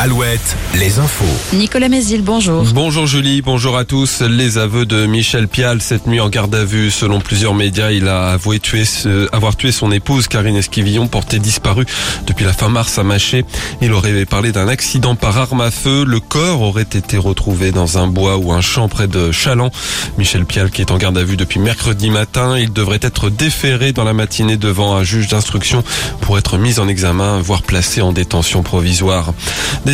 Alouette, les infos. Nicolas Mézil, bonjour. Bonjour Julie, bonjour à tous. Les aveux de Michel Pial cette nuit en garde à vue. Selon plusieurs médias, il a avoué tuer, avoir tué son épouse Karine Esquivillon, portée disparue depuis la fin mars à Maché. Il aurait parlé d'un accident par arme à feu. Le corps aurait été retrouvé dans un bois ou un champ près de Chaland. Michel Pial qui est en garde à vue depuis mercredi matin. Il devrait être déféré dans la matinée devant un juge d'instruction pour être mis en examen, voire placé en détention provisoire.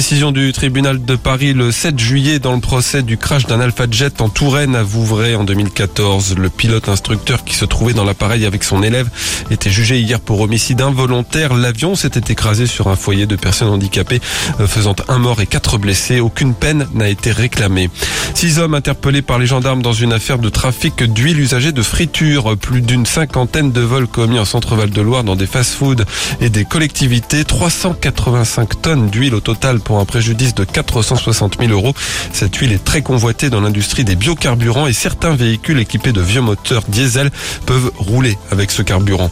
Décision du tribunal de Paris le 7 juillet dans le procès du crash d'un Alpha Jet en Touraine à Vouvray en 2014. Le pilote instructeur qui se trouvait dans l'appareil avec son élève était jugé hier pour homicide involontaire. L'avion s'était écrasé sur un foyer de personnes handicapées euh, faisant un mort et quatre blessés. Aucune peine n'a été réclamée. Six hommes interpellés par les gendarmes dans une affaire de trafic d'huile usagée de friture. Plus d'une cinquantaine de vols commis en centre-val de Loire dans des fast-foods et des collectivités. 385 tonnes d'huile au total pour un préjudice de 460 000 euros. Cette huile est très convoitée dans l'industrie des biocarburants et certains véhicules équipés de vieux moteurs diesel peuvent rouler avec ce carburant.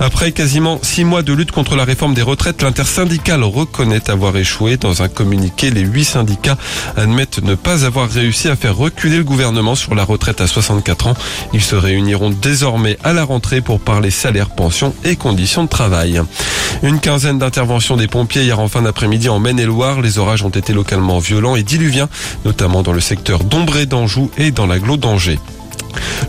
Après quasiment six mois de lutte contre la réforme des retraites, l'intersyndicale reconnaît avoir échoué. Dans un communiqué, les huit syndicats admettent ne pas avoir réussi à faire reculer le gouvernement sur la retraite à 64 ans. Ils se réuniront désormais à la rentrée pour parler salaire, pension et conditions de travail. Une quinzaine d'interventions des pompiers hier en fin d'après-midi en Maine-et-Loire les orages ont été localement violents et diluviens, notamment dans le secteur d'Ombré d'Anjou et dans l'agglo d'Angers.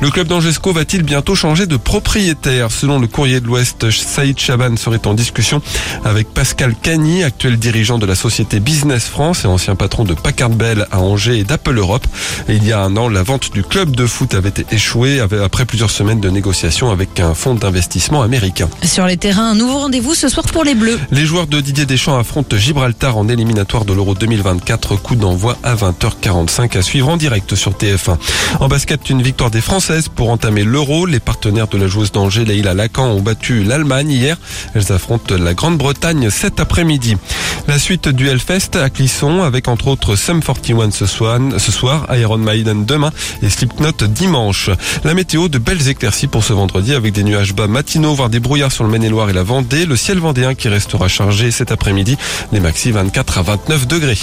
Le club d'Angesco va-t-il bientôt changer de propriétaire Selon le courrier de l'Ouest, Saïd Chaban serait en discussion avec Pascal Cagny, actuel dirigeant de la société Business France et ancien patron de Packard Bell à Angers et d'Apple Europe. il y a un an, la vente du club de foot avait échoué après plusieurs semaines de négociations avec un fonds d'investissement américain. Sur les terrains, un nouveau rendez-vous ce soir pour les Bleus. Les joueurs de Didier Deschamps affrontent Gibraltar en éliminatoire de l'Euro 2024. Coup d'envoi à 20h45 à suivre en direct sur TF1. En basket, une victoire Françaises pour entamer l'Euro. Les partenaires de la joueuse d'Angers, Leïla Lacan, ont battu l'Allemagne hier. Elles affrontent la Grande-Bretagne cet après-midi. La suite du Hellfest à Clisson avec entre autres Sum 41 ce soir, ce soir, Iron Maiden demain et Slipknot dimanche. La météo de belles éclaircies pour ce vendredi avec des nuages bas matinaux, voire des brouillards sur le Maine-et-Loire et la Vendée. Le ciel vendéen qui restera chargé cet après-midi. Les maxi 24 à 29 degrés.